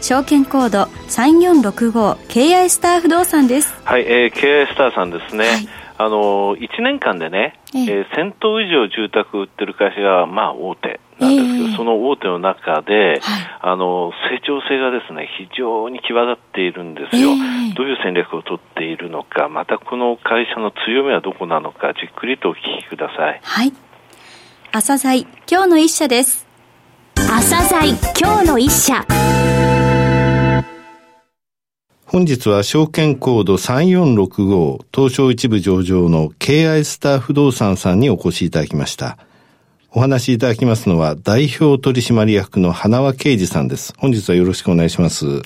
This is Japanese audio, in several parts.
証券コード3465 KI スター不動産です。はい、えー、KI スターさんですね、はい。あの1年間でね、えー、1000棟以上住宅売ってる会社が、まあ、大手なんですけど、え。ー、その大手の中で、はい、あの成長性がですね非常に際立っているんですよ、えー、どういう戦略を取っているのか、またこの会社の強みはどこなのか、じっくりとお聞きください。はい。朝鮮今日の一社です。朝鮮今日の一社。本日は証券コード3465東証一部上場の KI スター不動産さんにお越しいただきました。お話しいただきますのは代表取締役の花輪啓二さんです。本日はよろしくお願いします。よ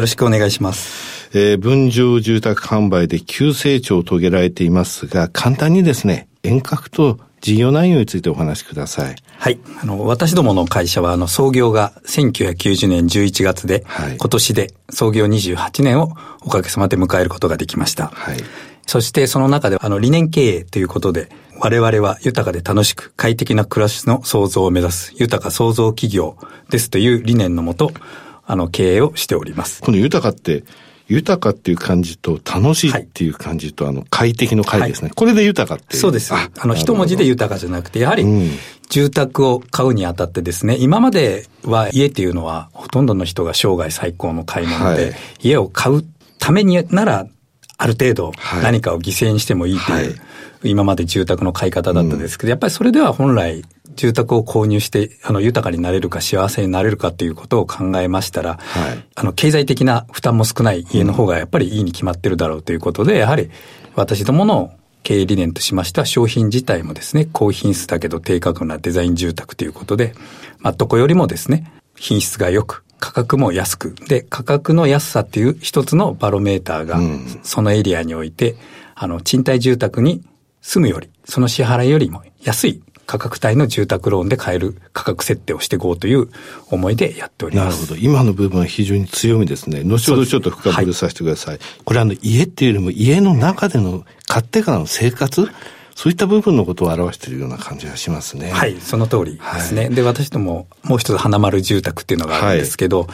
ろしくお願いします。えー、分譲住宅販売で急成長を遂げられていますが、簡単にですね、遠隔と事業内容についてお話しください。はい。あの、私どもの会社は、あの、創業が1990年11月で、はい、今年で創業28年をおかげさまで迎えることができました。はい。そしてその中で、あの、理念経営ということで、我々は豊かで楽しく快適な暮らしの創造を目指す豊か創造企業ですという理念のもと、あの、経営をしております。この豊かって、豊かっていう感じと楽しいっていう感じと、はい、あの快適の快ですね、はい、これで豊かってそうです。あの一文字で豊かじゃなくてやはり、住宅を買うにあたってですね今までは家っていうのはほとんどの人が生涯最高の買い物で、はい、家を買うためにならある程度何かを犠牲にしてもいいという、今まで住宅の買い方だったんですけど、やっぱりそれでは本来住宅を購入して、あの、豊かになれるか幸せになれるかっていうことを考えましたら、はい、あの、経済的な負担も少ない家の方がやっぱりいいに決まってるだろうということで、やはり私どもの経営理念としましては商品自体もですね、高品質だけど低価格なデザイン住宅ということで、まあ、どこよりもですね、品質が良く、価格も安く。で、価格の安さっていう一つのバロメーターが、そのエリアにおいて、あの、賃貸住宅に住むより、その支払いよりも安い価格帯の住宅ローンで買える価格設定をしていこうという思いでやっております。なるほど。今の部分は非常に強みですね。後ほどちょっと深掘りさせてください。はい、これあの家っていうよりも家の中での買ってからの生活？そういった部分のことを表しているような感じがしますね。はい、その通りですね。はい、で、私どももう一つ花丸住宅っていうのがあるんですけど、はい、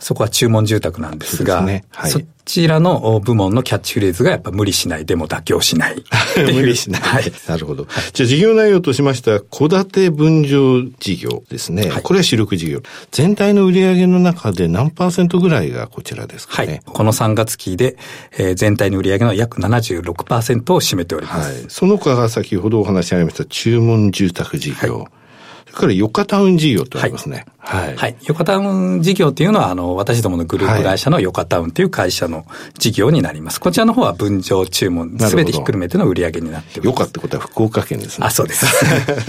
そこは注文住宅なんですが、そ、ねはい、そちらの部門のキャッチフレーズがやっぱ無理しない、でも妥協しない。無理しない。はい。なるほど。じゃあ事業内容としました戸建て分譲事業ですね。はい、これは主力事業。全体の売上の中で何パーセントぐらいがこちらですかね？はい。この3月期で、えー、全体の売上の約76%を占めております。はい。その他が先ほどお話しありました注文住宅事業。はいからヨカタウン事業とありますね。はい。はい。ヨカタウン事業っていうのは、あの、私どものグループ会社のヨカタウンという会社の事業になります。こちらの方は分譲注文、すべてひっくるめての売り上げになってます。ヨカってことは福岡県ですね。あ、そうです。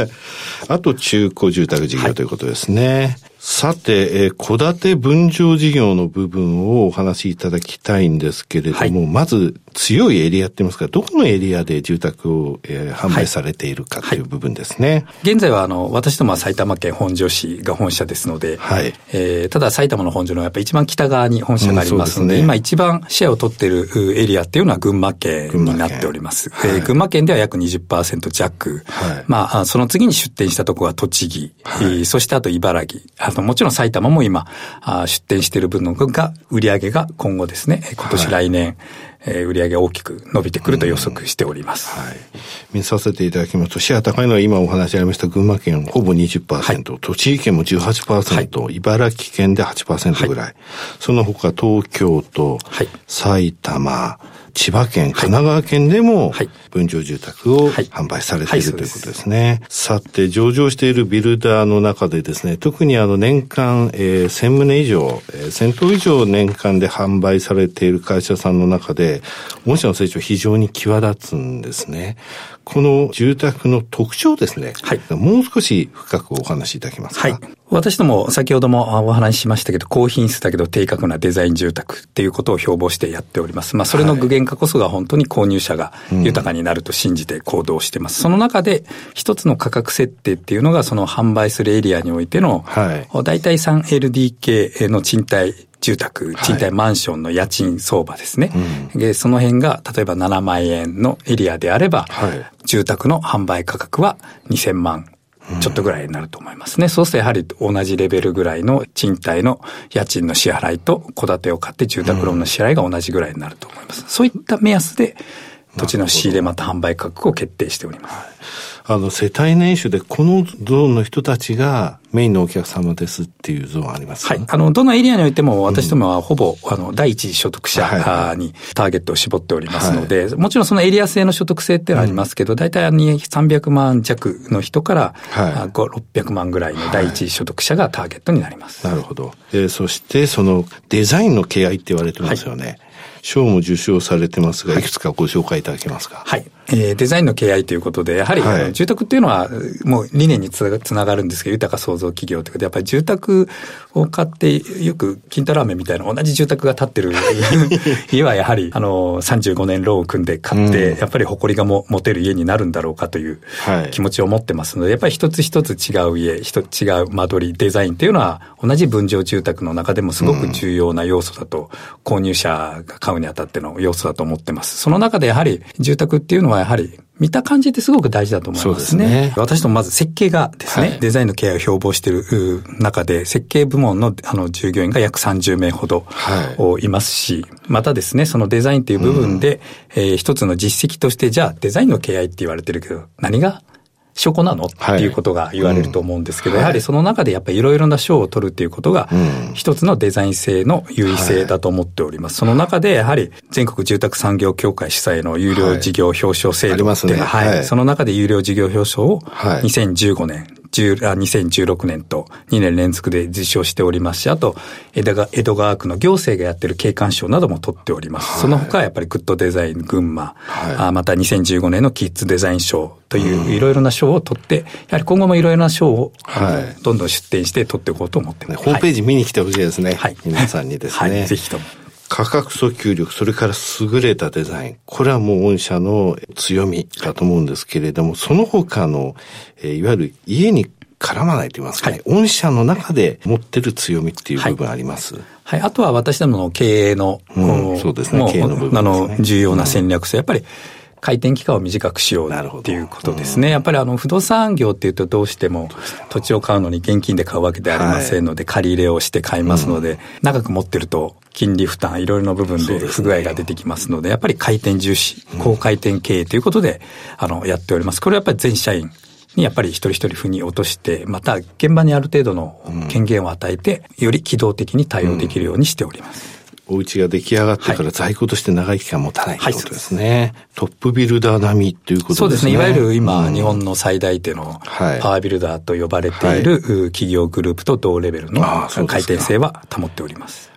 あと中古住宅事業ということですね。はいさて、えー、戸建て分譲事業の部分をお話しいただきたいんですけれども、はい、まず強いエリアって言いますか、どこのエリアで住宅を、えー、販売されているかという部分ですね。はいはい、現在は、あの、私どもは埼玉県本庄市が本社ですので、はい、えー、ただ埼玉の本庄のやっぱ一番北側に本社がありますので、うんでね、今一番シェアを取っているエリアっていうのは群馬県になっております。群馬,、えー、群馬県では約20%弱。はい、まあ、その次に出店したところは栃木、はい、そしてあと茨城、あともちろん埼玉も今、出店している分のが、売り上げが今後ですね、今年来年、えー、売上大きく伸びてくると予測しております。はい。見させていただきますと、シェア高いのは今お話ありました群馬県ほぼ20%、はい、栃木県も18%、はい、茨城県で8%ぐらい、はい、その他東京都、はい、埼玉、千葉県、神奈川県でも、分譲住宅を販売されている、ということですね。さて、上場しているビルダーの中でですね、特にあの年間、えー、1000棟以上、えー、1000棟以上年間で販売されている会社さんの中で、で、御社の成長非常に際立つんですね。この住宅の特徴ですね。はい。もう少し深くお話しいただけますか？はい。私ども先ほどもお話ししましたけど、高品質だけど低価格なデザイン住宅っていうことを標榜してやっております。まあ、それの具現化こそが本当に購入者が豊かになると信じて行動しています。うん、その中で一つの価格設定っていうのがその販売するエリアにおいての、はい、大体 3LDK の賃貸住宅、賃貸マンションの家賃相場ですね。はいで、その辺が例えば7万円のエリアであれば、はい、住宅の販売価格は2000万ちょっとぐらいになると思いますね。うん、そうするとやはり同じレベルぐらいの賃貸の家賃の支払いと戸建てを買って住宅ローンの支払いが同じぐらいになると思います。そういった目安で土地の仕入れまた販売価格を決定しております。あの、世帯年収でこのゾーンの人たちがメインのお客様ですっていうゾーンありますはい。あの、どのエリアにおいても私どもはほぼ、うん、あの、第一次所得者にターゲットを絞っておりますので、はい、もちろんそのエリア制の所得制っていうのはありますけど、大体300万弱の人から、はい、600万ぐらいの第一次所得者がターゲットになります。はい、なるほど。えー、そしてそのデザインの敬愛って言われてますよね。はい賞も受賞されてますが、い。くつかご紹介いただけますか？はい。えー、デザインの敬愛ということで、やはり、はい、住宅っていうのは、もう理念につながるんですけど、豊か創造企業ということで、やっぱり住宅を買って、よく金太ラーメンみたいな同じ住宅が建ってる 家はやはり、あの、35年ローンを組んで買って、うん、やっぱり誇りがも持てる家になるんだろうかという気持ちを持ってますので、やっぱり一つ一つ違う家、一つ違う間取り、デザインっていうのは、同じ分譲住宅の中でもすごく重要な要素だと、購入者が買うにあたっての要素だと思ってます。その中でやはり、住宅っていうのはやはり、見た感じってすごく大事だと思いますね。すね私どもまず設計がですね、はい、デザインのケアを標榜している中で、設計部門のあの従業員が約30名ほどいますし、はい、またですね、そのデザインという部分で、うん、えー、一つの実績として、じゃあデザインの敬愛って言われてるけど、何が証拠なの？っていうことが言われると思うんですけど、やはりその中でやっぱりいろいろな賞を取るっていうことが、一つのデザイン性の優位性だと思っております。その中でやはり全国住宅産業協会主催の有料事業表彰制度ってい。うのは、はい、その中で有料事業表彰を2015年、2016年と2年連続で受賞しておりますし、あと、江戸江戸川区の行政がやってる景観賞なども取っております。はい、その他はやっぱりグッドデザイン群馬、はい、また2015年のキッズデザイン賞といういろいろな賞を取って、やはり今後もいろいろな賞を、はい、どんどん出展して取っていこうと思ってます。ホームページ見に来てほしいですね。はい。皆さんにですね。はい、ぜひとも。価格訴求力、それから優れたデザイン。これはもう御社の強みだと思うんですけれども、その他の、えー、いわゆる家に絡まないと言いますかね、はい、御社の中で持ってる強みっていう部分あります、はい、はい、あとは私どもの経営の、うん、そうですね、経営の部分、ね、あの、重要な戦略性。やっぱり、回転期間を短くしようっていうことですね。やっぱりあの不動産業っていうとどうしても土地を買うのに現金で買うわけではありませんので、借り入れをして買いますので、長く持ってると金利負担、いろいろな部分で不具合が出てきますので、やっぱり回転重視、高回転経営ということで、あの、やっております。これはやっぱり全社員、にやっぱり一人一人負に落として、また現場にある程度の権限を与えて、より機動的に対応できるようにしております。お家が出来上がってから在庫として長い期間持たないということですね。はい、トップビルダー並みということですね。そうですね。いわゆる今、うん、日本の最大手のパワービルダーと呼ばれている企業グループと同レベルの回転性は保っております。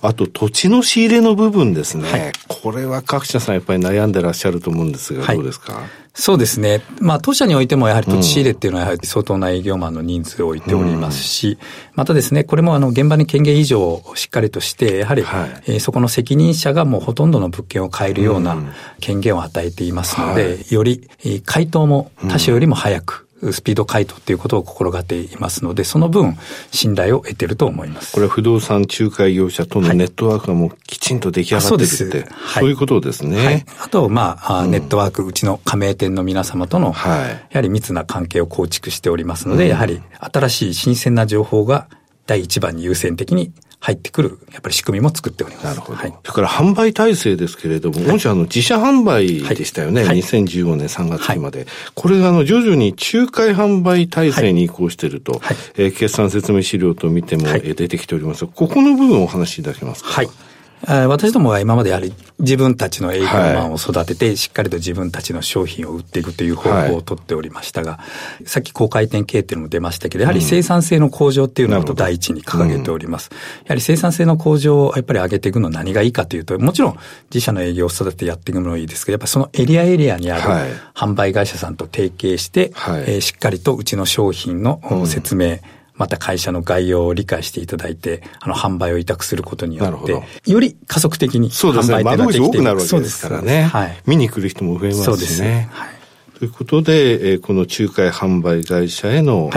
あと土地の仕入れの部分ですね。はい、これは各社さんやっぱり悩んでらっしゃると思うんですが、どうですか、はいそうですね。まあ、当社においてもやはり土地仕入れっていうのはやはり相当な営業マンの人数を置いておりますし、またですね、これもあの現場に権限以上をしっかりとして、やはり、はい、えー、そこの責任者がもうほとんどの物件を買えるような権限を与えていますので、より回答も他社よりも早く、スピード回答っていうことを心がけていますので、その分、信頼を得てると思います。これは不動産仲介業者とのネットワークがもうきちんと出来上がってるって、はい、そういうことですね。はい、あと、まあ、うん、ネットワーク、うちの加盟店の皆様との、はい、やはり密な関係を構築しておりますので、うん、やはり新しい新鮮な情報が第一番に優先的に入ってくる、やっぱり仕組みも作っております。なるほど。はい、それから販売体制ですけれども、御社、あの、自社販売でしたよね。はい、2015年3月まで。はい、これが、あの、徐々に仲介販売体制に移行していると、はい、えー、決算説明資料と見ても、え出てきておりますここの部分をお話しいただけますか？はい。私どもは今までやはり自分たちの営業マンを育てて、しっかりと自分たちの商品を売っていくという方法をとっておりましたが、はい、さっき高回転系っていうのも出ましたけど、やはり生産性の向上っていうのを第一に掲げております。やはり生産性の向上をやっぱり上げていくのは何がいいかというと、もちろん自社の営業を育ててやっていくのもいいですけど、やっぱりそのエリアエリアにある販売会社さんと提携して、はい、えー、しっかりとうちの商品の説明、うんまた会社の概要を理解していただいて、あの、販売を委託することによって、より加速的に販売っていうのができていく。そうですね。窓口多くなるわけですからね。はい。見に来る人も増えますしね。そうですね。はい。ということで、えー、この仲介販売会社への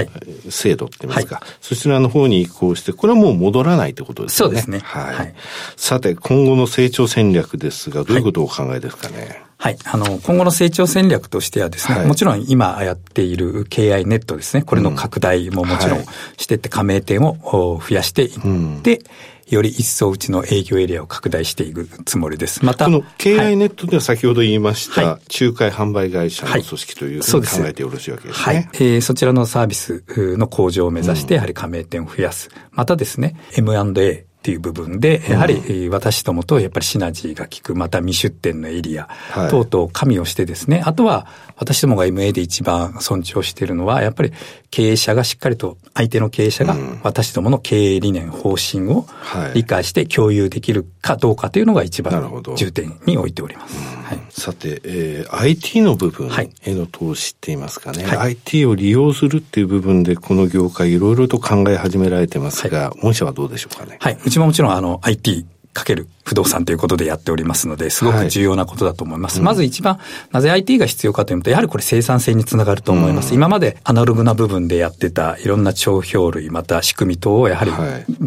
制度って言いますか、はい、そちらの方に移行して、これはもう戻らないってことですね。そうですね。はい。はい、さて、今後の成長戦略ですが、どういうことをお考えですかね。はい。あの、今後の成長戦略としてはですね、はい、もちろん今やっている KI ネットですね、これの拡大ももちろんしていって、加盟店を増やしていって、うんより一層うちの営業エリアを拡大していくつもりです。また、この KI ネットでは先ほど言いました、はい、仲介販売会社の組織というふうに考えてよろしいわけですね。はい。えー、そちらのサービスの向上を目指して、やはり加盟店を増やす。またですね、M&A っていう部分で、やはり私どもとやっぱりシナジーが効く、また未出店のエリア等々加味をしてですね、あとは私どもが MA で一番尊重しているのは、やっぱり経営者がしっかりと、相手の経営者が私どもの経営理念、方針を理解して共有できるかどうかというのが一番重点に置いております。はい、さて、えー、IT の部分への投資って言いますかね、はい、IT を利用するっていう部分でこの業界いろいろと考え始められてますが、はい、御社はどうでしょうかね。はい。うちももちろんあの IT かける不動産ということでやっておりますので、すごく重要なことだと思います。はい、まず一番、なぜ IT が必要かというと、やはりこれ生産性につながると思います。うん、今までアナログな部分でやってたいろんな帳票類、また仕組み等をやはり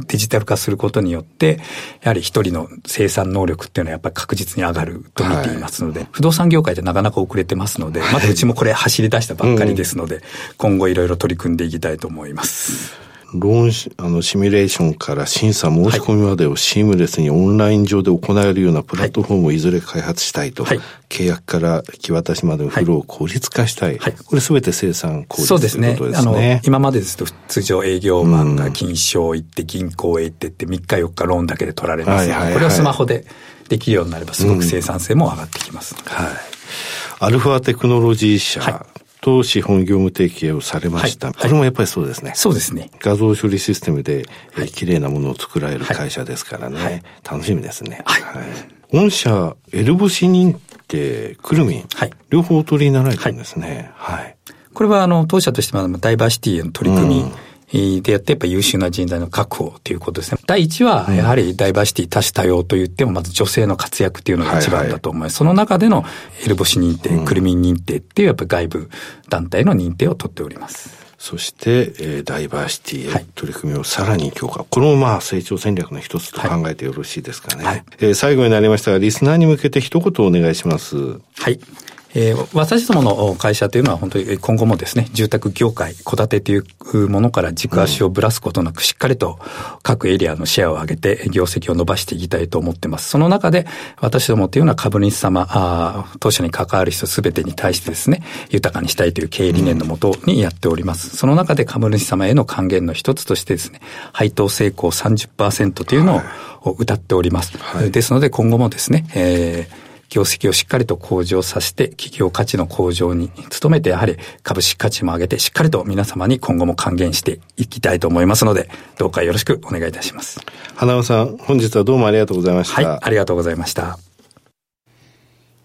デジタル化することによって、やはり一人の生産能力っていうのはやっぱり確実に上がると見ていますので、はい、不動産業界でなかなか遅れてますので、まだうちもこれ走り出したばっかりですので、うん、今後いろいろ取り組んでいきたいと思います。ローンあのシミュレーションから審査申し込みまでをシームレスにオンライン上で行えるようなプラットフォームをいずれ開発したいと、はい、契約から引き渡しまでのフローを効率化したい、はい、これすべて生産効率そうですね。あの、今までですと通常営業マンが金賞行って銀行へ行ってって3日4日ローンだけで取られます、はいはい、これをスマホでできるようになればすごく生産性も上がってきます。はい。アルファテクノロジー社、はいと資本業務提携をされました、はい、これもやっぱりそうですね。そうですね。画像処理システムで、はい、綺麗なものを作られる会社ですからね。はい、楽しみですね。はい。はい、御社、エルボシ認定、クルミン、はい、両方お取りになられてるんですね。はい。これは、あの、当社としてもダイバーシティへの取り組み、うんでやってやっぱ優秀な人材の確保ということですね。第一は、やはりダイバーシティ多種多様と言っても、まず女性の活躍っていうのが一番だと思います。はいはい、その中でのエルボシ認定、クルミン認定っていうやっぱ外部団体の認定を取っております。そして、えー、ダイバーシティへ取り組みをさらに強化。はい、これもまあ成長戦略の一つと考えてよろしいですかね。はい、えー、最後になりましたが、リスナーに向けて一言お願いします。はい。えー、私どもの会社というのは本当に今後もですね、住宅業界、戸建てというものから軸足をぶらすことなく、しっかりと各エリアのシェアを上げて業績を伸ばしていきたいと思ってます。その中で、私どもというのは株主様、あ当社に関わる人すべてに対してですね、豊かにしたいという経営理念のもとにやっております。その中で株主様への還元の一つとしてですね、配当成功30%というのを謳っております。はい、ですので今後もですね、えー業績をしっかりと向上させて、企業価値の向上に努めて、やはり株式価値も上げて、しっかりと皆様に今後も還元していきたいと思いますので、どうかよろしくお願いいたします。花尾さん、本日はどうもありがとうございました。はい、ありがとうございました。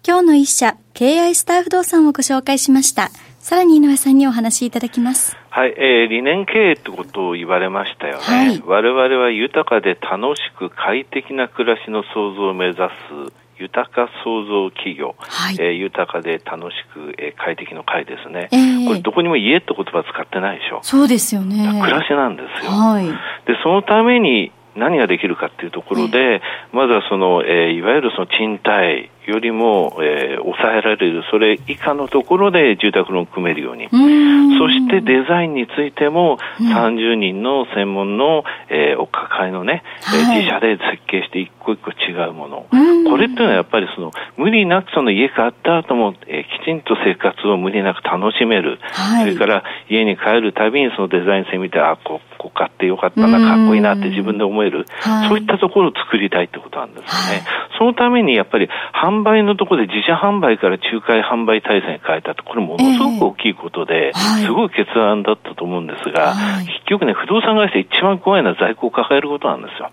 今日の一社、KI スター不動産をご紹介しました。さらに井上さんにお話しいただきます。はい、えー、理念経営ってことを言われましたよね。はい、我々は豊かで楽しく快適な暮らしの創造を目指す豊か創造企業、はい、えー、豊かで楽しく、えー、快適の会ですね、えー、これどこにも家って言葉使ってないでしょ。そうですよね。暮らしなんですよ、はい、でそのために何ができるかっていうところで、まずはその、えー、いわゆるその賃貸よりも、えー、抑えられる、それ以下のところで住宅ローン組めるように。そしてデザインについても、30人の専門の、えー、お抱えのね、はい、自社で設計して一個一個違うもの。これっていうのはやっぱりその、無理なくその家買った後も、えー、きちんと生活を無理なく楽しめる。はい、それから家に帰るたびにそのデザイン性見て、あ、ここ買ってよかったな、かっこいいなって自分で思える。はい、そういったところを作りたいってことなんですね。そのためにやっぱり販売のところで自社販売から仲介販売体制に変えたと、これものすごく大きいことで、えー、すごい決断だったと思うんですが、はい、結局ね、不動産会社一番怖いのは在庫を抱えることなんですよ。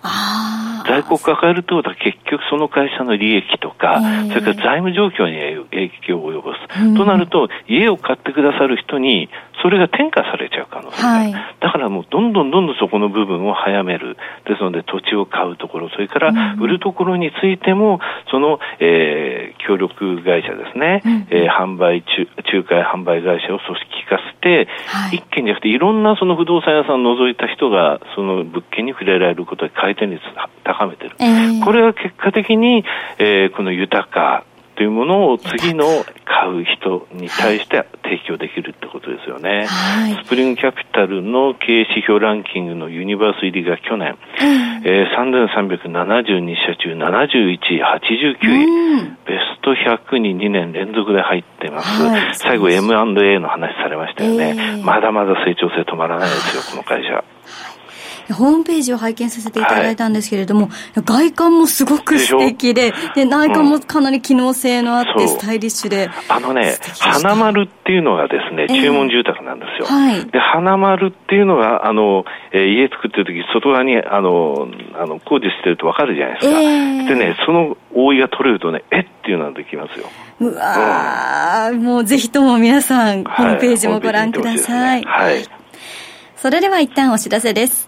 在庫を抱えるということは結局その会社の利益とか、えー、それから財務状況に影響を及ぼす。うん、となると、家を買ってくださる人に、それが転嫁されちゃう可能性がある、はい、だからもうどんどんどんどんそこの部分を早める。ですので土地を買うところ、それから売るところについても、その、えー、協力会社ですね、うん、えー、販売仲、仲介販売会社を組織化して、はい、一軒じゃなくていろんなその不動産屋さんを除いた人がその物件に触れられることで回転率を高めてる。えー、これは結果的に、えー、この豊かというものを次の買う人に対して提供できるってことですよね。はい、スプリングキャピタルの経営指標ランキングのユニバース入りが去年、うん、えー、3372社中71位、89位、うん、ベスト100に2年連続で入ってます。はい、最後 M&A の話されましたよね、えー、まだまだ成長性止まらないですよ、この会社。ホームページを拝見させていただいたんですけれども、はい、外観もすごく素敵で、で、内観もかなり機能性のあって、スタイリッシュで。あのね、花丸っていうのがですね、注文住宅なんですよ。はい、で、花丸っていうのが、あの、えー、家作ってる時、外側に、あの、あの、工事してるとわかるじゃないですか。えー、でね、その覆いが取れるとね、えっていうのができますよ。うわー、うん、もうぜひとも皆さん、ホームページもご覧ください。はい。それでは一旦お知らせです。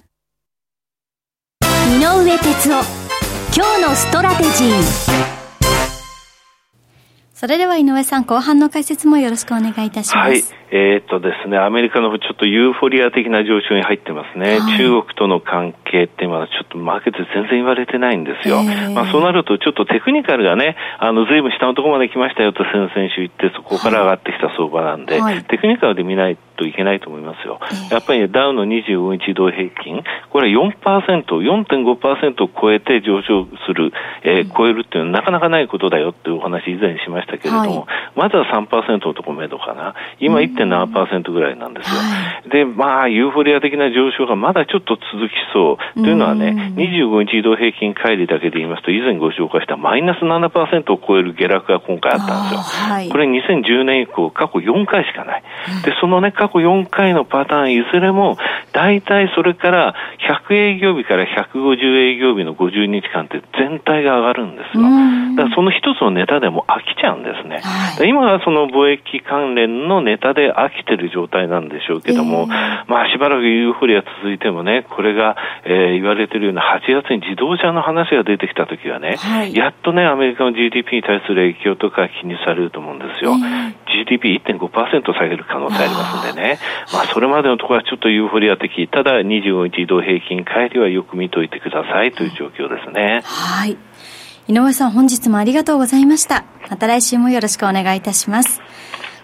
井上哲夫今日のストラテジーそれでは井上さん、後半の解説もよろしくお願いいたします。はい。えー、っとですね、アメリカのちょっとユーフォリア的な上昇に入ってますね。はい、中国との関係ってまだちょっとマーケット全然言われてないんですよ。えー、まあそうなるとちょっとテクニカルがね、あの、随分下のところまで来ましたよと先々週言って、そこから上がってきた相場なんで、はい、テクニカルで見ないといけないと思いますよ。えー、やっぱり、ね、ダウの25日移動平均、これは4%、4.5%を超えて上昇する、えー、超えるっていうのはなかなかないことだよっていうお話以前にしましたけれども、はい、まずは3%のところめどかな。今1.7%ぐらいなんですよ。で、まあ、ユーフォリア的な上昇がまだちょっと続きそう。というのはね、25日移動平均乖離だけで言いますと、以前ご紹介したマイナス7%を超える下落が今回あったんですよ。はい、これ2010年以降、過去4回しかない。で、そのね、過去4回のパターン、いずれも、大体それから100営業日から150営業日の50日間って全体が上がるんですよ。だからその一つのネタでも飽きちゃうんですね。はい、今はその貿易関連のネタで飽きてる状態なんでしょうけども、えー、まあしばらくユーフォリア続いてもね、これが、えー、言われてるような8月に自動車の話が出てきたときはね、はい、やっとね、アメリカの GDP に対する影響とか気にされると思うんですよ。えー、GDP1.5% 下げる可能性ありますんでね、まあそれまでのところはちょっとユーフォリア的、ただ25日移動平均帰りはよく見といてくださいという状況ですね。はい。井上さん本日もありがとうございました。また来週もよろしくお願いいたします。